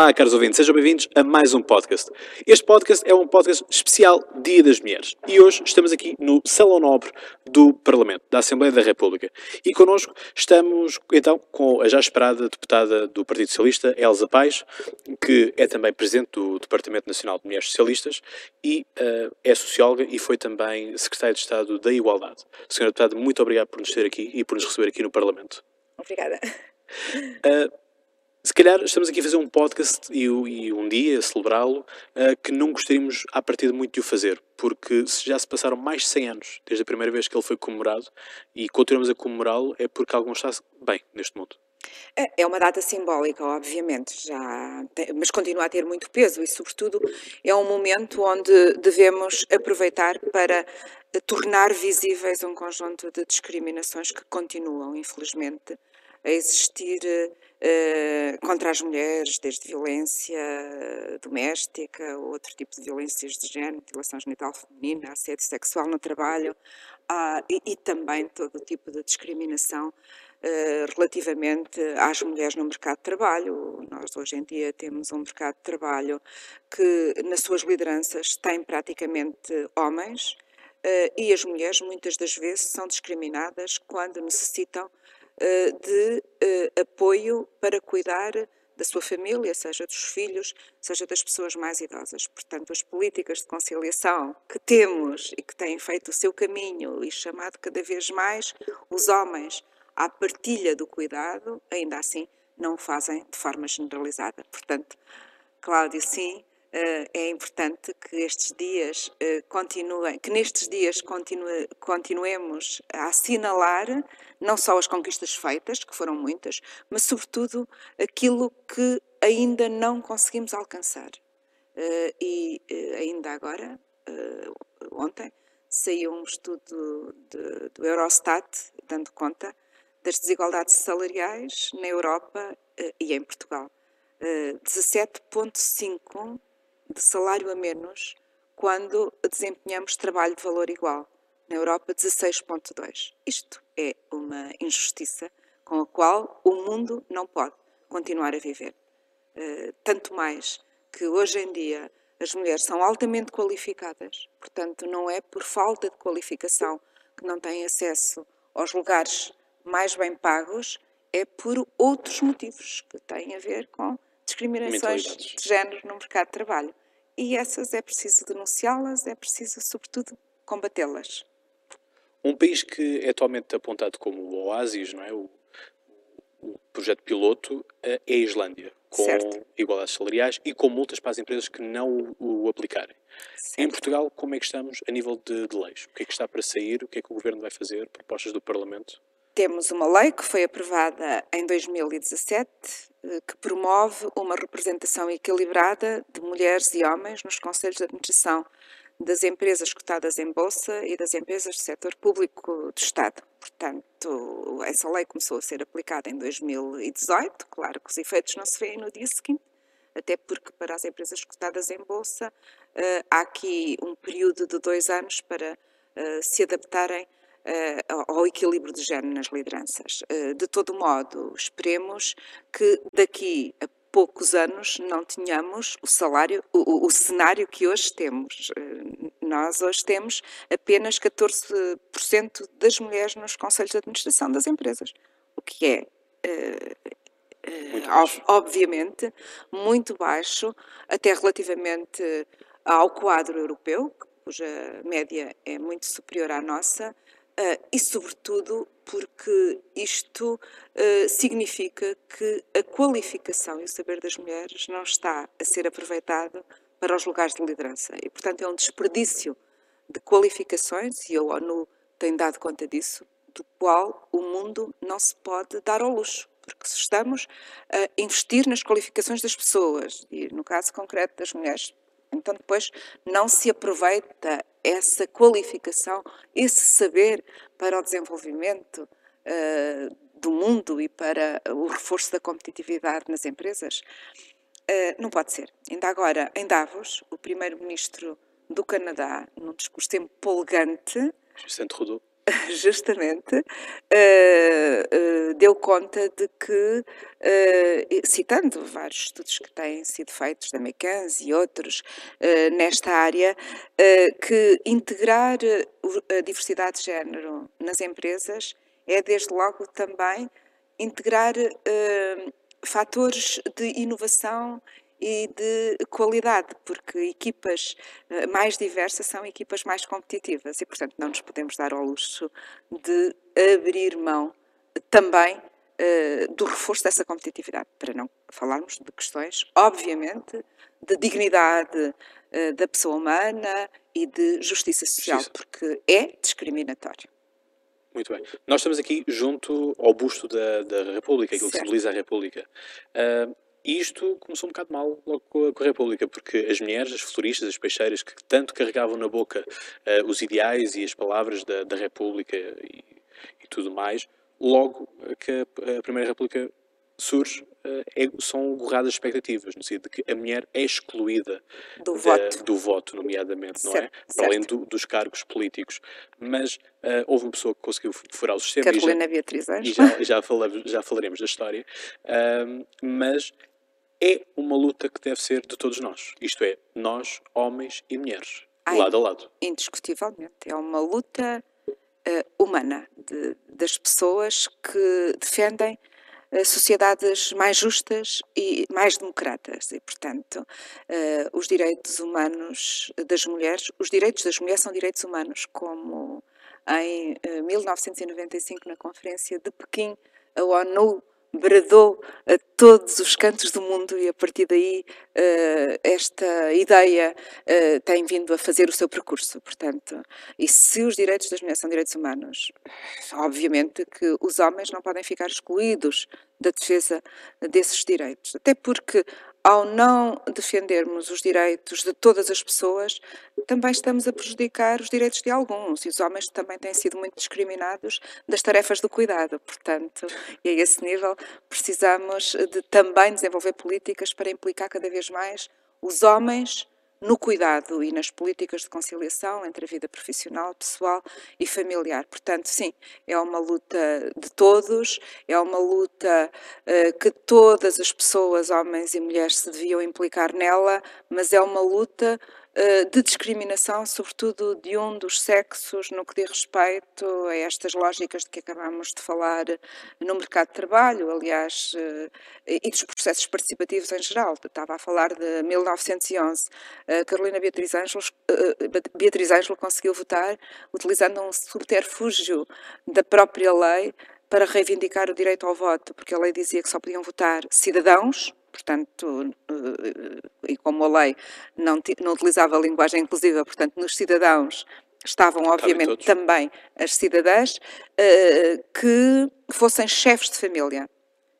Olá, caros ouvintes, sejam bem-vindos a mais um podcast. Este podcast é um podcast especial Dia das Mulheres e hoje estamos aqui no Salão Nobre do Parlamento, da Assembleia da República. E connosco estamos então com a já esperada deputada do Partido Socialista, Elsa Paes, que é também presidente do Departamento Nacional de Mulheres Socialistas e uh, é socióloga e foi também secretária de Estado da Igualdade. Senhora deputada, muito obrigado por nos ter aqui e por nos receber aqui no Parlamento. Obrigada. Uh, se calhar estamos aqui a fazer um podcast e, e um dia celebrá-lo uh, que não gostaríamos à partida muito de o fazer, porque se já se passaram mais de 100 anos desde a primeira vez que ele foi comemorado e continuamos a comemorá-lo é porque algo está bem neste mundo. É, é uma data simbólica, obviamente, já, mas continua a ter muito peso e, sobretudo, é um momento onde devemos aproveitar para tornar visíveis um conjunto de discriminações que continuam, infelizmente, a existir uh, contra as mulheres, desde violência doméstica, outro tipo de violências de género, mutilação genital feminina, assédio sexual no trabalho, uh, e, e, também todo o tipo de discriminação Uh, relativamente às mulheres no mercado de trabalho. Nós hoje em dia temos um mercado de trabalho que, nas suas lideranças, tem praticamente homens e as mulheres muitas das vezes são discriminadas quando necessitam eh, de eh, apoio para cuidar da sua família, seja dos filhos, seja das pessoas mais idosas. Portanto, as políticas de conciliação que temos e que têm feito o seu caminho e chamado cada vez mais os homens à partilha do cuidado, ainda assim não o fazem de forma generalizada. Portanto, Cláudio, sim, eh, é importante que estes dias eh, continuem, que nestes dias continue, continuemos a assinalar não só as conquistas feitas, que foram muitas, mas sobretudo aquilo que ainda não conseguimos alcançar. Eh, e ainda agora, ontem, saiu um estudo de, do Eurostat dando conta das desigualdades salariais na Europa e em Portugal. 17,5 de salário a menos quando desempenhamos trabalho de valor igual. Na Europa, 16,2. Isto é uma injustiça com a qual o mundo não pode continuar a viver. Uh, tanto mais que hoje em dia as mulheres são altamente qualificadas, portanto, não é por falta de qualificação que não têm acesso aos lugares mais bem pagos, é por outros motivos que têm a ver com discriminações de género no mercado de trabalho e essas é preciso denunciá-las, é preciso, sobretudo, combatê-las. Um país que é atualmente apontado como o oásis, não é? O, o projeto piloto eh, é a Islândia, com certo. igualdades salariais e com multas para as empresas que não o, o aplicarem. Certo. Em Portugal, como é que estamos a nível de, de leis? O que é que está para sair? O que é que o Governo vai fazer? Propostas do Parlamento? Temos uma lei que foi aprovada em 2017 eh, que promove uma representação equilibrada de mulheres e homens nos conselhos de administração das empresas cotadas em bolsa e das empresas do setor público do Estado. Portanto, essa lei começou a ser aplicada em 2018. Claro que os efeitos não se veem no dia seguinte, até porque para as empresas cotadas em bolsa eh, há aqui um período de dois anos para eh, se adaptarem uh, ao equilíbrio de género nas lideranças. De todo modo, esperemos que daqui a poucos anos não tenhamos o salário, o, o cenário que hoje temos. Uh, nós hoje temos apenas 14% das mulheres nos conselhos de administração das empresas, o que é muito obviamente muito baixo, até relativamente ao quadro europeu, cuja média é muito superior à nossa, Uh, e, sobretudo, porque isto uh, significa que a qualificação e o saber das mulheres não está a ser aproveitado para os lugares de liderança. E, portanto, é um desperdício de qualificações, e a ONU tem dado conta disso, do qual o mundo não se pode dar ao luxo. Porque se estamos a investir nas qualificações das pessoas, e no caso concreto das mulheres, então depois não se aproveita essa qualificação, esse saber para o desenvolvimento uh, do mundo e para o reforço da competitividade nas empresas? Uh, não pode ser. Ainda agora, em Davos, o primeiro-ministro do Canadá, num discurso empolgante, Justin Trudeau. justamente, uh, uh, deu conta de que, uh, citando vários estudos que têm sido feitos da McKinsey e outros nesta área, que integrar a diversidade de género nas empresas é, desde logo, também integrar fatores de inovação e de qualidade, porque equipas eh, mais diversas são equipas mais competitivas e, portanto, não nos podemos dar ao luxo de abrir mão também uh, do reforço dessa competitividade, para não falarmos de questões, obviamente, de dignidade uh, da pessoa humana e de justiça social, porque é discriminatório. Muito bem. Nós estamos aqui junto ao busto da, da República, aquilo certo. que simboliza a República. Uh, e isto começou um bocado mal logo com a, República, porque as mulheres, as floristas, as peixeiras, que tanto carregavam na boca uh, os ideais e as palavras da, da República e, e, tudo mais, logo que a Primeira República surge, uh, é, são gorradas expectativas, no sentido de que a mulher é excluída do, da, voto. do voto, nomeadamente, não é? Para além do, dos cargos políticos. Mas uh, houve uma pessoa que conseguiu furar o sistema. Carolina e já, Beatriz E já, já, falamos, já falaremos da história. Uh, mas é uma luta que deve ser de todos nós. Isto é, nós, homens e mulheres, Ai, lado a lado. Indiscutivelmente. É uma luta uh, humana de, das pessoas que defendem sociedades mais justas e mais democratas. E, portanto, uh, os direitos humanos das mulheres, os direitos das mulheres são direitos humanos, como em 1995, na Conferência de Pequim, a ONU bradou a todos os cantos do mundo e a partir daí uh, esta ideia uh, tem vindo a fazer o seu percurso, portanto, e se os direitos das mulheres são direitos humanos, obviamente que os homens não podem ficar excluídos da defesa desses direitos, até porque ao não defendermos os direitos de todas as pessoas, também estamos a prejudicar os direitos de alguns. E os homens também têm sido muito discriminados das tarefas do cuidado. Portanto, e a esse nível, precisamos de também desenvolver políticas para implicar cada vez mais os homens no cuidado e nas políticas de conciliação entre a vida profissional, pessoal e familiar. Portanto, sim, é uma luta de todos, é uma luta uh, que todas as pessoas, homens e mulheres, se deviam implicar nela, mas é uma luta de discriminação, sobretudo de um dos sexos, no que diz respeito a estas lógicas de que acabamos de falar no mercado de trabalho, aliás, eh, e dos processos participativos em geral. Estava a falar de 1911. Carolina Beatriz Ângelo, eh, Beatriz Ângelo conseguiu votar utilizando um subterfúgio da própria lei para reivindicar o direito ao voto, porque a lei dizia que só podiam votar cidadãos, portanto, eh, e como a lei não, não utilizava a linguagem inclusiva, portanto, nos cidadãos estavam, obviamente, também as cidadãs eh, que fossem chefes de família.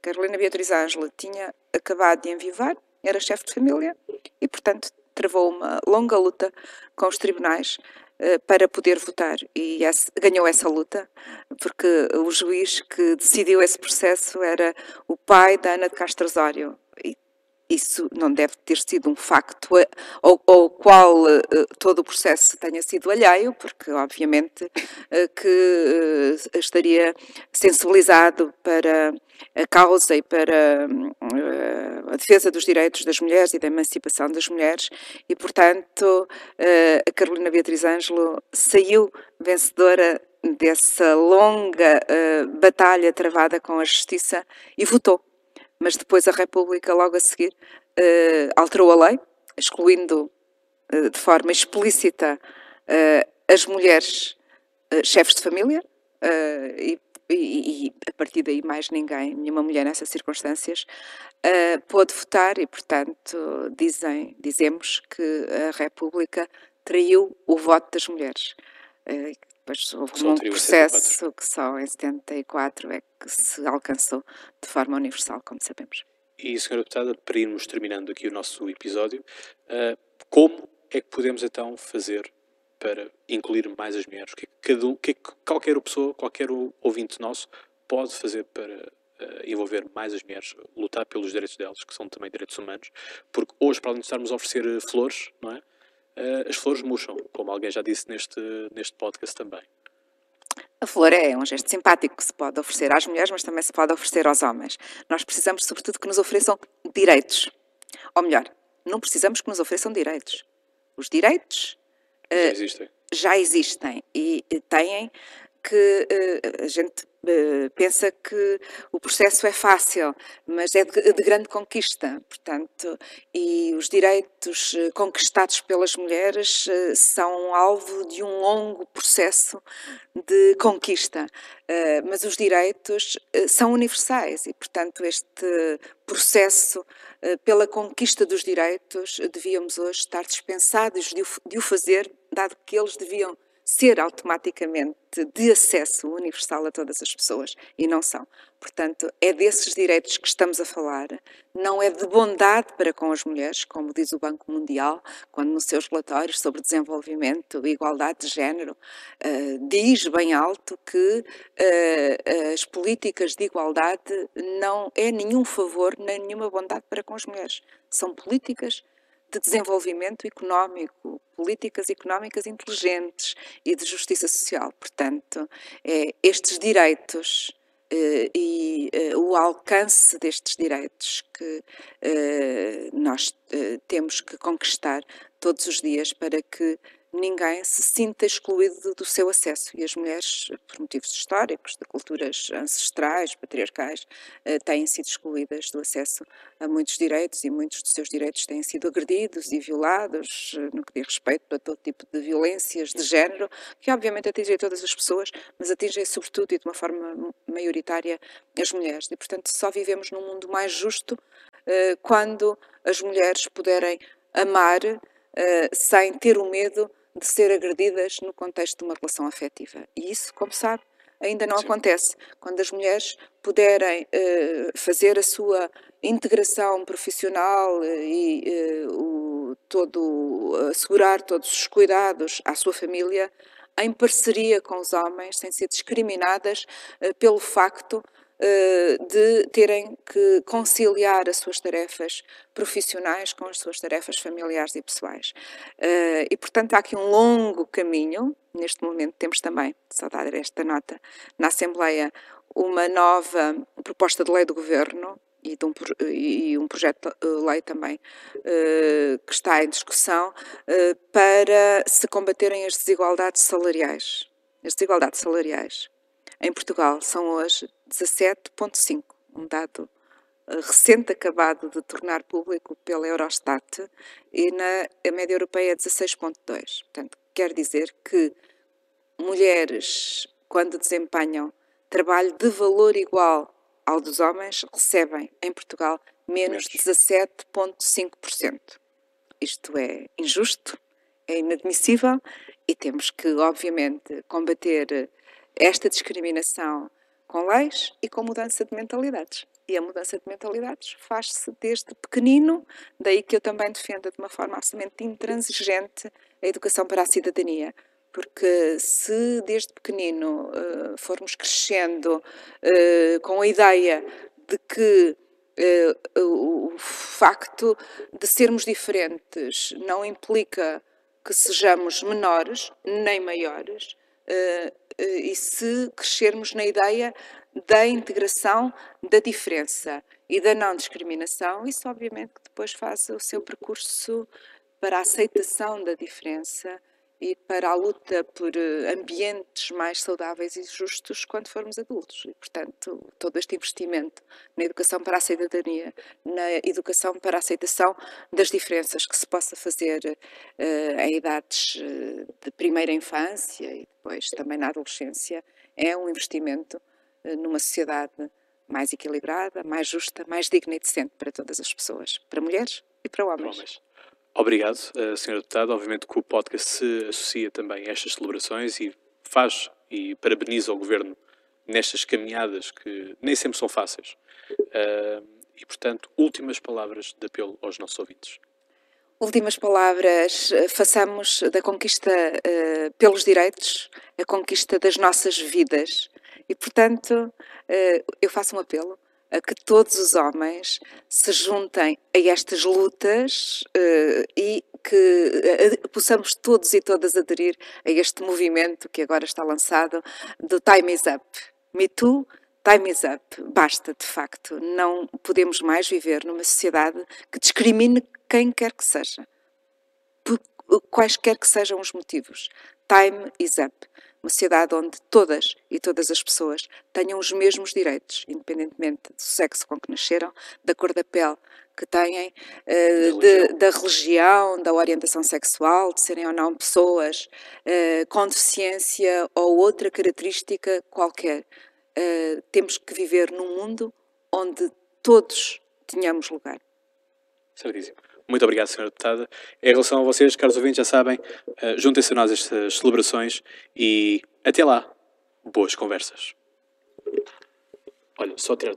Carolina Beatriz Ângela tinha acabado de envivar, era chefe de família e, portanto, travou uma longa luta com os tribunais eh, para poder votar. E ganhou essa luta porque o juiz que decidiu esse processo era o pai da Ana de Castro Osório isso não deve ter sido um facto ao, ao qual uh, todo o processo tenha sido alheio, porque obviamente uh, que estaria sensibilizado para a causa e para a defesa dos direitos das mulheres e da emancipação das mulheres. E, portanto, a Carolina Beatriz Ângelo saiu vencedora dessa longa batalha travada com a justiça e votou mas depois a República, logo a seguir, uh, alterou a lei, excluindo uh, de forma explícita uh, as mulheres chefes de família e, e, e, a partir daí mais ninguém, nenhuma mulher nessas circunstâncias, pôde votar e, portanto, dizem, dizemos que a República traiu o voto das mulheres. Depois houve um processo que só em 74 é que se alcançou de forma universal, como sabemos. E, Sra. Deputada, para irmos terminando aqui o nosso episódio, uh, como é que podemos então fazer para incluir mais as mulheres? O que é que, cada, que, é que qualquer pessoa, qualquer ouvinte nosso pode fazer para uh, envolver mais as mulheres, lutar pelos direitos delas, que são também direitos humanos? Porque hoje, para além de estarmos a oferecer flores, não é? Uh, as flores murcham, como alguém já disse neste, neste podcast também. A flor é um gesto simpático que se pode oferecer às mulheres, mas também se pode oferecer aos homens. Nós precisamos, sobretudo, que nos ofereçam direitos. Ou melhor, não precisamos que nos ofereçam direitos. Os direitos já existem, já existem e têm que uh, a gente uh, pensa que o processo é fácil, mas é de, de, grande conquista, portanto, e os direitos uh, conquistados pelas mulheres são alvo de um longo processo de conquista, mas os direitos são universais e, portanto, este processo pela conquista dos direitos devíamos hoje estar dispensados de o, de o fazer, dado que eles deviam ser automaticamente de acesso universal a todas as pessoas e não são. Portanto, é desses direitos que estamos a falar, não é de bondade para com as mulheres, como diz o Banco Mundial, quando nos seus relatórios sobre desenvolvimento e igualdade de género uh, diz bem alto que uh, as políticas de igualdade não é nenhum favor nem nenhuma bondade para com as mulheres. São políticas de desenvolvimento económico, políticas económicas inteligentes e de justiça social. Portanto, é, estes direitos eh, e eh, o alcance destes direitos que eh, nós temos que conquistar todos os dias para que ninguém se sinta excluído do seu acesso. E as mulheres, por motivos históricos, de culturas ancestrais, patriarcais, eh, têm sido excluídas do acesso a muitos direitos e muitos dos seus direitos têm sido agredidos e violados eh, no que diz respeito a todo tipo de violências de género, que obviamente atingem todas as pessoas, mas atingem sobretudo e de uma forma maioritária as mulheres. E, portanto, só vivemos num mundo mais justo eh, quando as mulheres puderem amar sem ter o medo de ser agredidas no contexto de uma relação afetiva. E isso, como sabe, ainda não Sim. acontece. Quando as mulheres puderem uh, fazer a sua integração profissional uh, e uh, o, todo, assegurar todos os cuidados à sua família, em parceria com os homens, sem ser discriminadas pelo facto eh, de terem que conciliar as suas tarefas profissionais com as suas tarefas familiares e pessoais. Eh, e, portanto, há aqui um longo caminho. Neste momento, temos também, só dar esta nota, na Assembleia, uma nova proposta de lei do Governo e, um, e um, projeto de lei também uh, que está em discussão uh, para se combaterem as desigualdades salariais. As desigualdades salariais em Portugal são hoje 17,5, um dado eh, recente acabado de tornar público pela Eurostat e na média europeia é 16,2. Portanto, quer dizer que mulheres, quando desempenham trabalho de valor igual ao dos homens, recebem em Portugal menos 17,5%. Isto é injusto, é inadmissível e temos que, obviamente, combater esta discriminação com leis e com mudança de mentalidades. E a mudança de mentalidades faz-se desde pequenino, daí que eu também defendo de uma forma absolutamente intransigente a educação para a cidadania. Porque se desde pequenino uh, formos crescendo uh, com a ideia de que uh, o facto de sermos diferentes não implica que sejamos menores nem maiores, uh, e se crescermos na ideia da integração da diferença e da não discriminação, isso obviamente que depois faz o seu percurso para a aceitação da diferença e para a luta por eh, ambientes mais saudáveis e justos quando formos adultos. E, portanto, todo este investimento na educação para a cidadania, na educação para a aceitação das diferenças que se possa fazer uh, em idades eh, de primeira infância e depois também na adolescência, é um investimento numa sociedade mais equilibrada, mais justa, mais digna e decente para todas as pessoas, para mulheres e para homens. Para homens. Obrigado, uh, Sra. Deputada. Obviamente que o podcast se associa também a estas celebrações e faz e parabeniza o Governo nestas caminhadas que nem sempre são fáceis. Uh, e, portanto, últimas palavras de apelo aos nossos ouvintes. Últimas palavras, eh, façamos da conquista uh, pelos direitos a conquista das nossas vidas. E, portanto, uh, eu faço um apelo a que todos os homens se juntem a estas lutas uh, e que uh, possamos todos e todas aderir a este movimento que agora está lançado do Time is Up. Me Too, Time is Up. Basta, de facto. Não podemos mais viver numa sociedade que discrimine quem quer que seja, por quaisquer que sejam os motivos. Time is Up uma sociedade onde todas e todas as pessoas tenham os mesmos direitos, independentemente do sexo com que nasceram, da cor da pele que têm, uh, de, da religião, da orientação sexual, de serem ou não pessoas uh, com deficiência ou outra característica qualquer. Uh, temos que viver num mundo onde todos tenhamos lugar. Certíssimo. Muito obrigado, Sra. Deputada. Em relação a vocês, caros ouvintes, já sabem, uh, juntem-se a nós estas celebrações e até lá, boas conversas. Olha, só tirar